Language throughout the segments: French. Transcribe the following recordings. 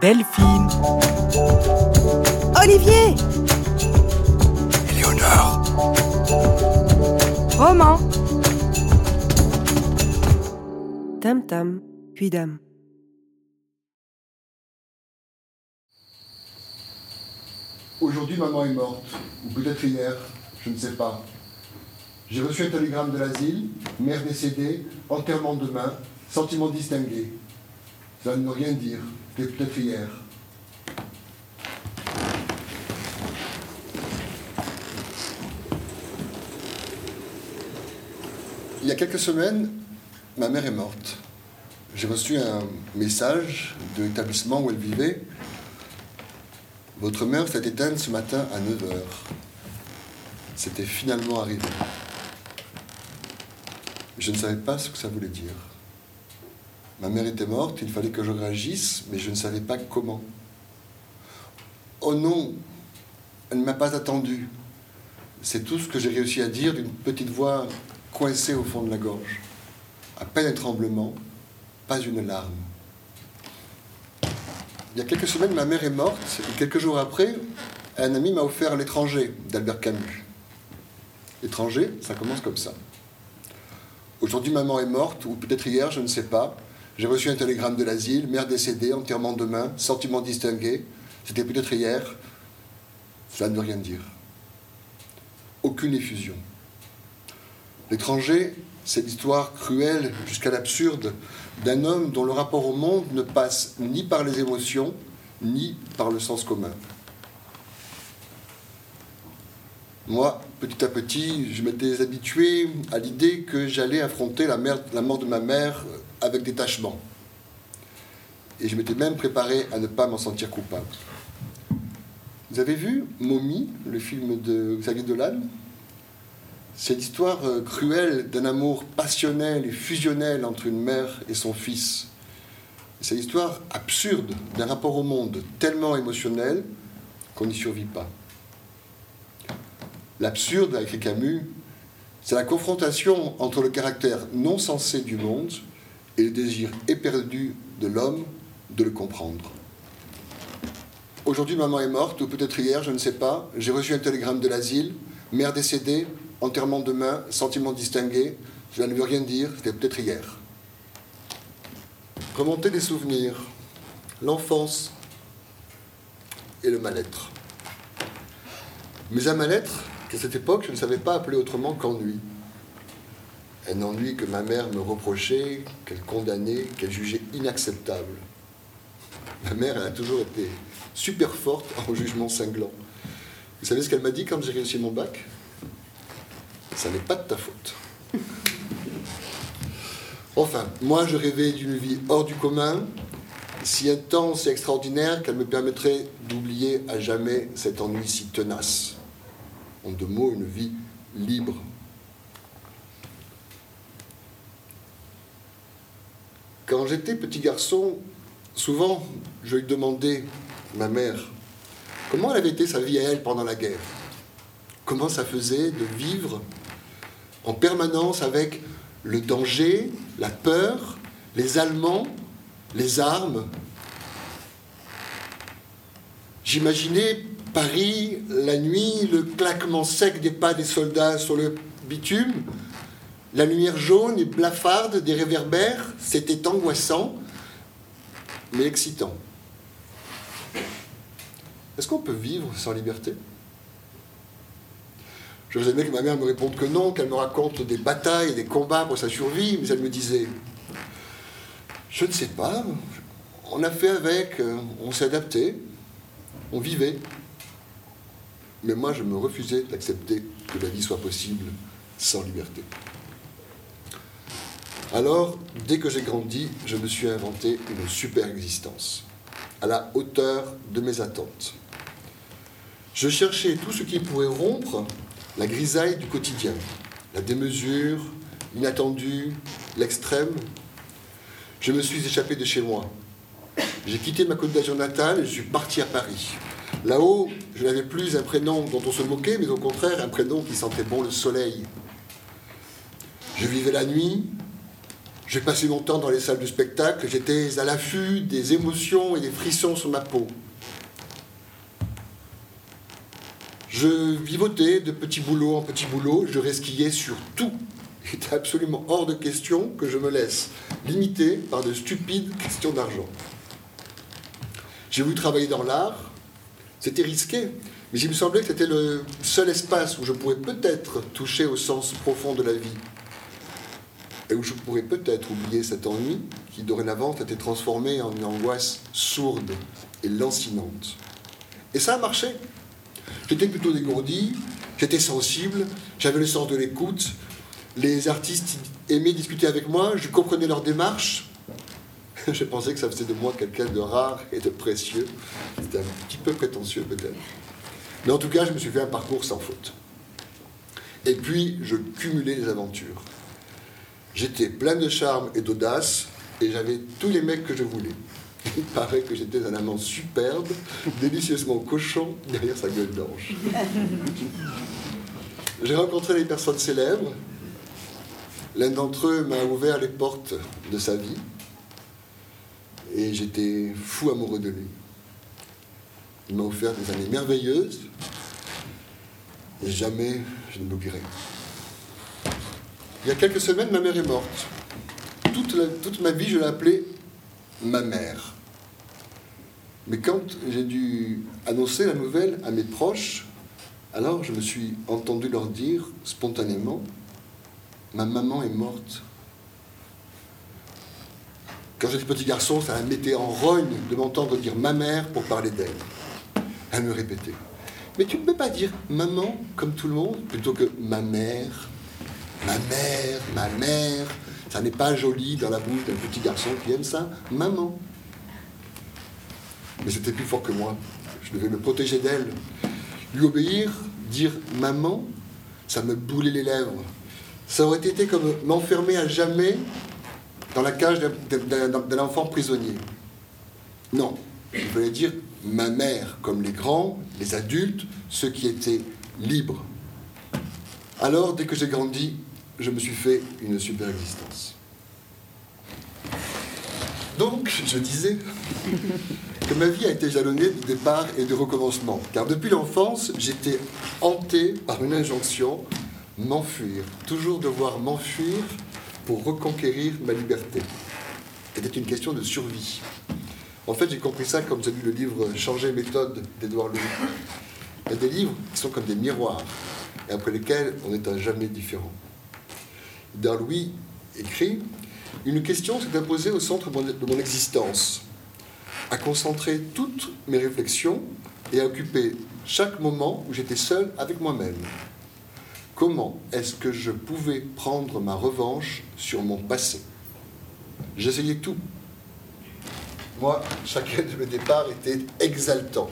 Delphine. Olivier Éléonore. Roman Tam tam, puis dame. Aujourd'hui, maman est morte, ou peut-être hier, je ne sais pas. J'ai reçu un télégramme de l'asile, mère décédée, enterrement demain, sentiment distingué. Cela ne veut rien dire, Il y a quelques semaines, ma mère est morte. J'ai reçu un message de l'établissement où elle vivait. Votre mère s'est éteinte ce matin à 9h. C'était finalement arrivé. Je ne savais pas ce que ça voulait dire. Ma mère était morte, il fallait que je réagisse, mais je ne savais pas comment. Oh non, elle ne m'a pas attendu. C'est tout ce que j'ai réussi à dire d'une petite voix coincée au fond de la gorge. À peine un tremblement, pas une larme. Il y a quelques semaines, ma mère est morte, et quelques jours après, un ami m'a offert L'étranger d'Albert Camus. L'étranger, ça commence comme ça. Aujourd'hui, maman est morte, ou peut-être hier, je ne sais pas. J'ai reçu un télégramme de l'asile, mère décédée, enterrement demain, sentiment distingué. C'était peut-être hier. Cela ne veut rien dire. Aucune effusion. L'étranger, c'est l'histoire cruelle jusqu'à l'absurde d'un homme dont le rapport au monde ne passe ni par les émotions, ni par le sens commun. Moi, petit à petit, je m'étais habitué à l'idée que j'allais affronter la, mort de ma mère avec détachement. Et je m'étais même préparé à ne pas m'en sentir coupable. Vous avez vu Momie, le film de Xavier Dolan? C'est l'histoire euh, cruelle d'un amour passionnel et fusionnel entre une mère et son fils. C'est l'histoire absurde d'un rapport au monde tellement émotionnel qu'on n'y survit pas. L'absurde, a écrit Camus, c'est la confrontation entre le caractère non sensé du monde et le désir éperdu de l'homme de le comprendre. Aujourd'hui, maman est morte, ou peut-être hier, je ne sais pas. J'ai reçu un télégramme de l'asile, mère décédée, enterrement demain, sentiment distingué. Cela ne veut rien dire, c'était peut-être hier. Remonter des souvenirs, l'enfance et le mal-être. Mais un mal-être qu'à cette époque, je ne savais pas appeler autrement qu'ennui. Un ennui que ma mère me reprochait, qu'elle condamnait, qu'elle jugeait inacceptable. Ma mère, elle a toujours été super forte en jugement cinglant. Vous savez ce qu'elle m'a dit quand j'ai réussi mon bac? Ça n'est pas de ta faute. Enfin, moi, je rêvais d'une vie hors du commun, si intense et extraordinaire qu'elle me permettrait d'oublier à jamais cet ennui si tenace. En deux mots, une vie libre. Quand j'étais petit garçon, souvent, je lui demandais, ma mère, comment elle avait été sa vie à elle pendant la guerre? Comment ça faisait de vivre en permanence avec le danger, la peur, les Allemands, les armes? J'imaginais Paris, la nuit, le claquement sec des pas des soldats sur le bitume, la lumière jaune et blafarde des réverbères, c'était angoissant, mais excitant. Est-ce qu'on peut vivre sans liberté? J'aurais aimé que ma mère me réponde que non, qu'elle me raconte des batailles, des combats pour sa survie, mais elle me disait Je ne sais pas, on a fait avec, euh, on s'est adapté, on vivait. Mais moi, je me refusais d'accepter que la vie soit possible sans liberté. Alors, dès que j'ai grandi, je me suis inventé une super existence, à la hauteur de mes attentes. Je cherchais tout ce qui pourrait rompre la grisaille du quotidien, la démesure, l'inattendu, l'extrême. Je me suis échappé de chez moi. J'ai quitté ma côte d'Azur natale et je suis parti à Paris. Là-haut, je n'avais plus un prénom dont on se moquait, mais au contraire un prénom qui sentait bon le soleil. Je vivais la nuit, J'ai passé longtemps dans les salles de spectacle, j'étais à l'affût des émotions et des frissons sur ma peau. Je vivotais de petit boulot en petit boulot, je resquillais sur tout. Il était absolument hors de question que je me laisse limiter par de stupides questions d'argent. J'ai voulu travailler dans l'art, c'était risqué, mais il me semblait que c'était le seul espace où je pourrais peut-être toucher au sens profond de la vie. Et où je pourrais peut-être oublier cet ennui qui dorénavant était transformé en une angoisse sourde et lancinante. Et ça a marché. J'étais plutôt dégourdi, j'étais sensible, j'avais le sens de l'écoute. Les artistes aimaient discuter avec moi, je comprenais leur démarche. Je pensais que ça faisait de moi quelqu'un de rare et de précieux. C'était un petit peu prétentieux peut-être. Mais en tout cas, je me suis fait un parcours sans faute. Et puis, je cumulais les aventures. J'étais plein de charme et d'audace, et j'avais tous les mecs que je voulais. Il paraît que j'étais un amant superbe, délicieusement cochon derrière sa gueule d'ange. J'ai rencontré des personnes célèbres. L'un d'entre eux m'a ouvert les portes de sa vie. Et j'étais fou amoureux de lui. Il m'a offert des années merveilleuses. Et jamais je ne l'oublierai. Il y a quelques semaines, ma mère est morte. Toute, toute ma vie, je l'ai appelée ma mère. Mais quand j'ai dû annoncer la nouvelle à mes proches, alors je me suis entendu leur dire spontanément, ma maman est morte. Quand j'étais petit garçon, ça me mettait en rogne de m'entendre dire ma mère pour parler d'elle. Elle me répétait. Mais tu ne peux pas dire maman comme tout le monde plutôt que ma mère. Ma mère, ma mère. Ça n'est pas joli dans la bouche d'un petit garçon qui aime ça. Maman. Mais c'était plus fort que moi. Je devais me protéger d'elle. Lui obéir, dire maman, ça me boulait les lèvres. Ça aurait été comme m'enfermer à jamais dans la cage d'un enfant prisonnier. Non, il fallait dire ma mère, comme les grands, les adultes, ceux qui étaient libres. Alors, dès que j'ai grandi, je me suis fait une super existence. Donc, je disais que ma vie a été jalonnée de départ et de recommencement, car depuis l'enfance, j'étais hanté par une injonction, m'enfuir, toujours devoir m'enfuir pour reconquérir ma liberté. C'était une question de survie. En fait, j'ai compris ça comme lu le livre Changer méthode d'Edouard Louis. Il y a des livres qui sont comme des miroirs, et après lesquels on est à jamais différent. Edouard Louis écrit Une question s'est imposée au centre de mon existence, à concentrer toutes mes réflexions et à occuper chaque moment où j'étais seul avec moi-même. Comment est-ce que je pouvais prendre ma revanche sur mon passé? J'essayais tout. Moi, chacun de mes départs était exaltant.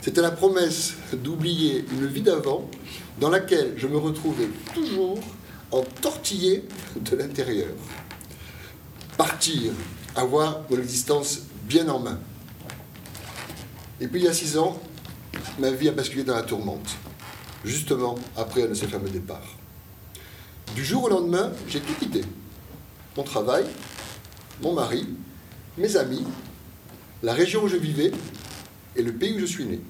C'était la promesse d'oublier une vie d'avant dans laquelle je me retrouvais toujours entortillé de l'intérieur. Partir, avoir mon existence bien en main. Et puis il y a six ans, ma vie a basculé dans la tourmente justement après un de ces fameux départs. Du jour au lendemain, j'ai tout quitté. Mon travail, mon mari, mes amis, la région où je vivais et le pays où je suis né.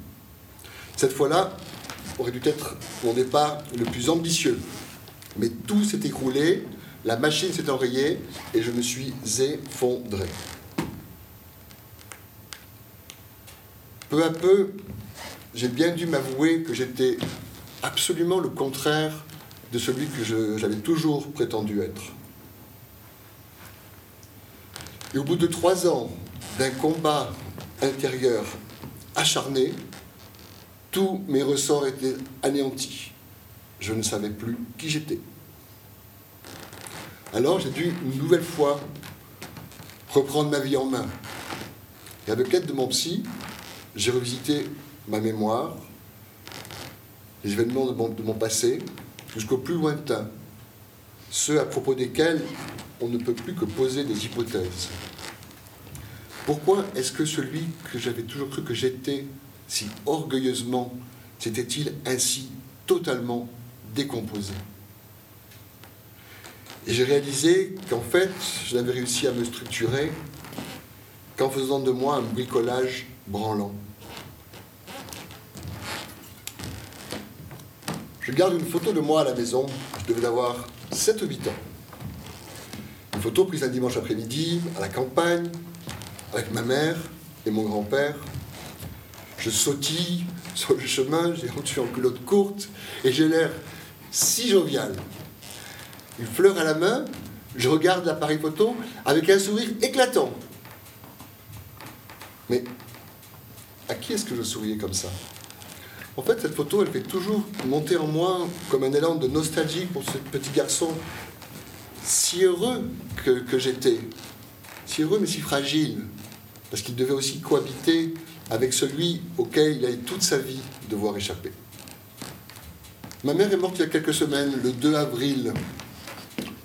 Cette fois-là aurait dû être mon départ le plus ambitieux. Mais tout s'est écroulé, la machine s'est enrayée et je me suis effondré. Peu à peu, j'ai bien dû m'avouer que j'étais absolument le contraire de celui que j'avais toujours prétendu être. Et au bout de trois ans d'un combat intérieur acharné, tous mes ressorts étaient anéantis. Je ne savais plus qui j'étais. Alors j'ai dû une nouvelle fois reprendre ma vie en main. Et avec l'aide de mon psy, j'ai revisité ma mémoire, les événements de mon, passé jusqu'au plus lointain, ceux à propos desquels on ne peut plus que poser des hypothèses. Pourquoi est-ce que celui que j'avais toujours cru que j'étais si orgueilleusement s'était-il ainsi totalement décomposé? Et j'ai réalisé qu'en fait, je n'avais réussi à me structurer qu'en faisant de moi un bricolage branlant. Je garde une photo de moi à la maison, je devais avoir 7 ou 8 ans. Une photo prise un dimanche après-midi, à la campagne, avec ma mère et mon grand-père. Je sautille sur le chemin, j'ai rendu en culotte courte, et j'ai l'air si jovial. Une fleur à la main, je regarde l'appareil photo avec un sourire éclatant. Mais à qui est-ce que je souriais comme ça? En fait, cette photo, elle fait toujours monter en moi comme un élan de nostalgie pour ce petit garçon si heureux que, j'étais. Si heureux mais si fragile. Parce qu'il devait aussi cohabiter avec celui auquel il a eu toute sa vie devoir échapper. Ma mère est morte il y a quelques semaines, le 2 avril,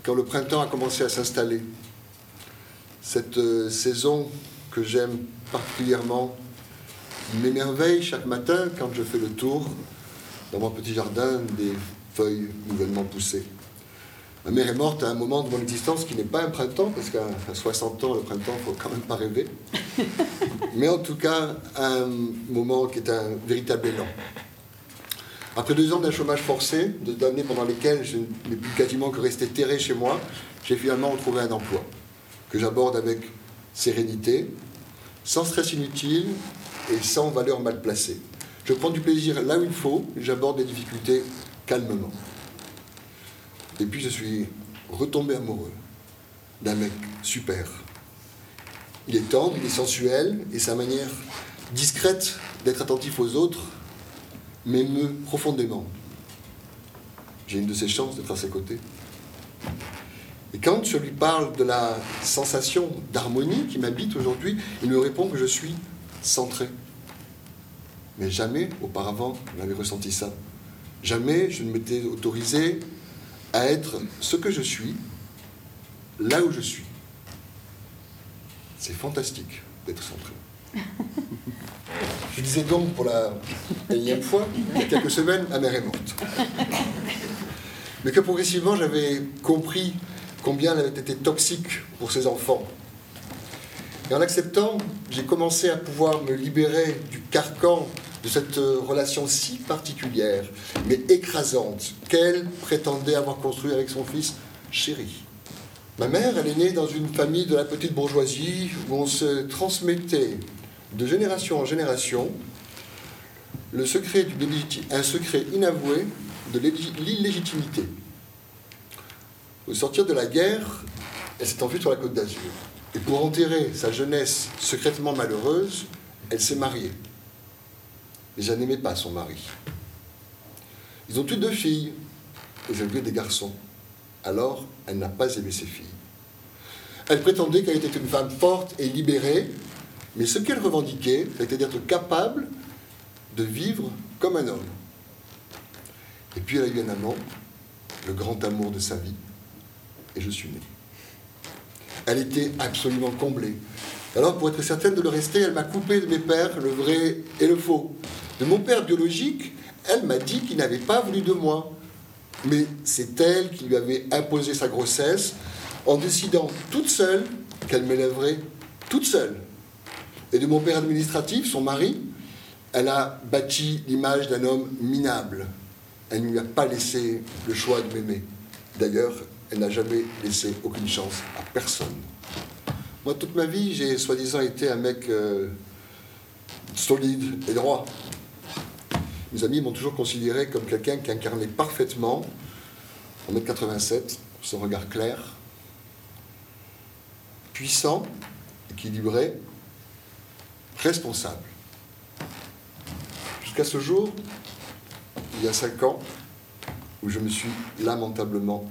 quand le printemps a commencé à s'installer. Cette euh, saison que j'aime particulièrement m'émerveille chaque matin quand je fais le tour dans mon petit jardin des feuilles nouvellement poussées. Ma mère est morte à un moment de mon existence qui n'est pas un printemps, parce qu'à 60 ans, le printemps, il faut quand même pas rêver. Mais en tout cas, un moment qui est un véritable élan. Après deux ans d'un chômage forcé, deux années pendant lesquelles je n'ai plus quasiment que resté terré chez moi, j'ai finalement retrouvé un emploi que j'aborde avec sérénité, sans stress inutile et sans valeur mal placée. Je prends du plaisir là où il faut, j'aborde les difficultés calmement. Et puis je suis retombé amoureux d'un mec super. Il est tendre, il est sensuel, et sa manière discrète d'être attentif aux autres m'émeut profondément. J'ai une de ces chances d'être à ses côtés. Et quand je lui parle de la sensation d'harmonie qui m'habite aujourd'hui, il me répond que je suis centré. Mais jamais auparavant je n'avais ressenti ça. Jamais je ne m'étais autorisé à être ce que je suis, là où je suis. C'est fantastique d'être centré. Je disais donc pour la énième fois, il y a quelques semaines, ma mère est morte. Mais que progressivement, j'avais compris combien elle avait été toxique pour ses enfants. Et en acceptant, j'ai commencé à pouvoir me libérer du carcan de cette relation si particulière, mais écrasante, qu'elle prétendait avoir construit avec son fils chéri. Ma mère, elle est née dans une famille de la petite bourgeoisie où on se transmettait de génération en génération le secret un secret inavoué de l'illégitimité. Au sortir de la guerre, elle s'est enfuie sur la côte d'Azur. Et pour enterrer sa jeunesse secrètement malheureuse, elle s'est mariée. Mais elle n'aimait pas son mari. Ils ont eu deux filles, et elles ont des garçons. Alors, elle n'a pas aimé ses filles. Elle prétendait qu'elle était une femme forte et libérée, mais ce qu'elle revendiquait, c'était d'être capable de vivre comme un homme. Et puis elle a eu un amant, le grand amour de sa vie, et je suis né. Elle était absolument comblée. Alors, pour être certaine de le rester, elle m'a coupé de mes pères, le vrai et le faux. De mon père biologique, elle m'a dit qu'il n'avait pas voulu de moi. Mais c'est elle qui lui avait imposé sa grossesse en décidant toute seule qu'elle m'élèverait toute seule. Et de mon père administratif, son mari, elle a bâti l'image d'un homme minable. Elle ne lui a pas laissé le choix de m'aimer. D'ailleurs, elle n'a jamais laissé aucune chance à personne. Moi, toute ma vie, j'ai soi-disant été un mec euh, solide et droit. Mes amis m'ont toujours considéré comme quelqu'un qui incarnait parfaitement, en 1m87, son regard clair, puissant, équilibré, responsable. Jusqu'à ce jour, il y a cinq ans, où je me suis lamentablement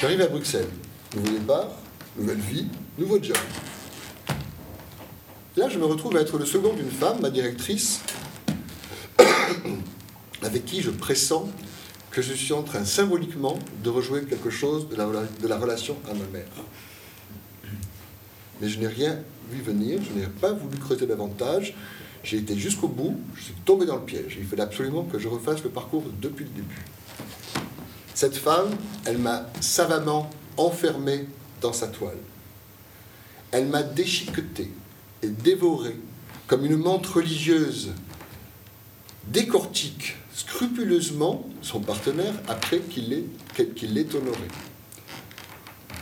J'arrive à Bruxelles. Nouveau départ, nouvelle vie, nouveau job. Là, je me retrouve à être le second d'une femme, ma directrice, avec qui je pressens que je suis en train symboliquement de rejouer quelque chose de la, de la relation à ma mère. Mais je n'ai rien vu venir, je n'ai pas voulu creuser davantage. J'ai été jusqu'au bout, je suis tombé dans le piège. Il fallait absolument que je refasse le parcours depuis le début. Cette femme, elle m'a savamment enfermé dans sa toile. Elle m'a déchiqueté et dévoré comme une menthe religieuse décortique scrupuleusement son partenaire après qu'il l'ait honoré.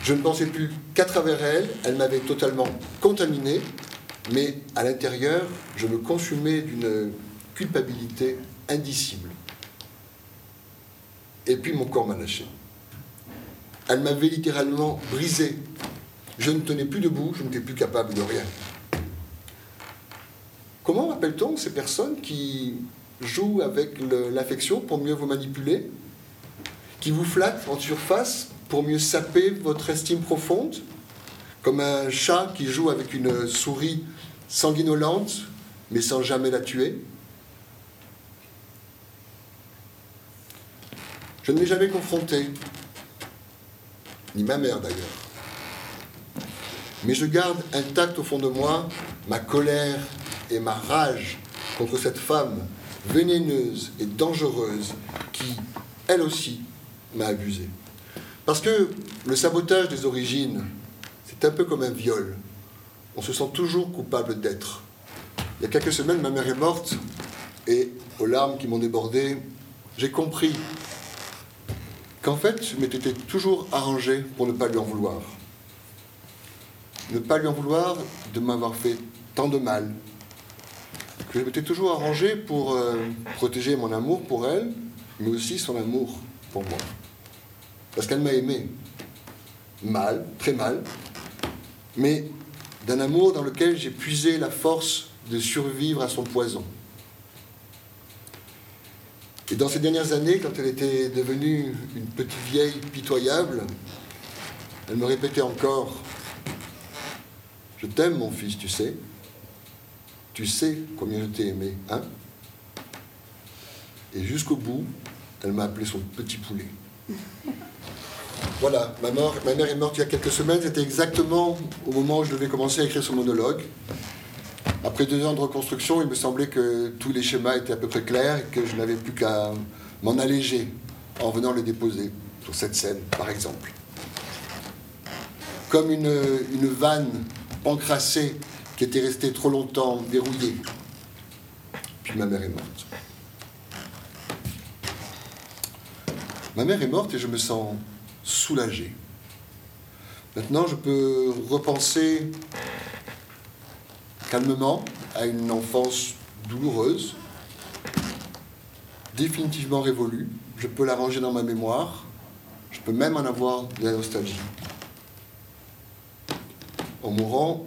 Je ne pensais plus qu'à travers elle, elle m'avait totalement contaminé, mais à l'intérieur, je me consumais d'une culpabilité indicible. Et puis mon corps m'a lâché. Elle m'avait littéralement brisé. Je ne tenais plus debout, je n'étais plus capable de rien. Comment appelle-t-on ces personnes qui jouent avec l'affection pour mieux vous manipuler Qui vous flattent en surface pour mieux saper votre estime profonde Comme un chat qui joue avec une souris sanguinolente mais sans jamais la tuer? Je ne l'ai jamais confronté, ni ma mère d'ailleurs. Mais je garde intact au fond de moi ma colère et ma rage contre cette femme vénéneuse et dangereuse qui, elle aussi, m'a abusé. Parce que le sabotage des origines, c'est un peu comme un viol. On se sent toujours coupable d'être. Il y a quelques semaines, ma mère est morte et, aux larmes qui m'ont débordé, j'ai compris qu'en fait, je m'étais toujours arrangé pour ne pas lui en vouloir. Ne pas lui en vouloir de m'avoir fait tant de mal. Que je m'étais toujours arrangé pour euh, protéger mon amour pour elle, mais aussi son amour pour moi. Parce qu'elle m'a aimé. Mal, très mal, mais d'un amour dans lequel j'ai puisé la force de survivre à son poison. Et dans ces dernières années, quand elle était devenue une petite vieille pitoyable, elle me répétait encore Je t'aime, mon fils, tu sais. Tu sais combien je t'ai aimé, hein? Et jusqu'au bout, elle m'a appelé son petit poulet. Voilà, ma, ma mère est morte il y a quelques semaines, c'était exactement au moment où je devais commencer à écrire ce monologue. Après deux ans de reconstruction, il me semblait que tous les schémas étaient à peu près clairs et que je n'avais plus qu'à m'en alléger en venant les déposer sur cette scène, par exemple. Comme une, une vanne encrassée qui était restée trop longtemps verrouillée. Puis ma mère est morte. Ma mère est morte et je me sens soulagé. Maintenant, je peux repenser calmement à une enfance douloureuse, définitivement révolue. Je peux la ranger dans ma mémoire. Je peux même en avoir de la nostalgie. En mourant,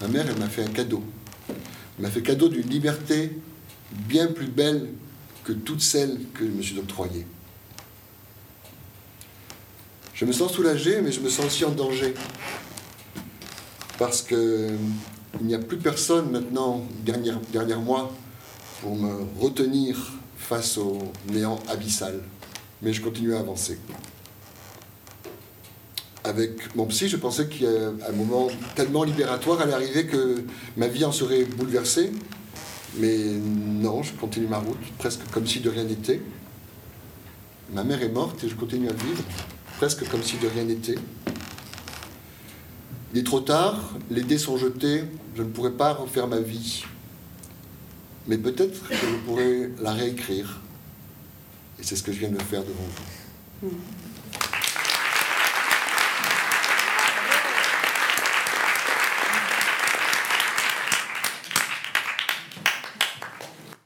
ma mère, elle m'a fait un cadeau. Elle m'a fait cadeau d'une liberté bien plus belle que toutes celles que je me suis octroyées. Je me sens soulagé, mais je me sens aussi en danger parce qu'il n'y a plus personne maintenant, derrière, derrière moi, pour me retenir face au néant abyssal. Mais je continue à avancer. Avec mon psy, je pensais qu'à un moment tellement libératoire allait arriver que ma vie en serait bouleversée. Mais non, je continue ma route, presque comme si de rien n'était. Ma mère est morte et je continue à vivre, presque comme si de rien n'était. Il est trop tard, les dés sont jetés, je ne pourrai pas refaire ma vie. Mais peut-être que je pourrais la réécrire. Et c'est ce que je viens de faire devant vous. Hmm.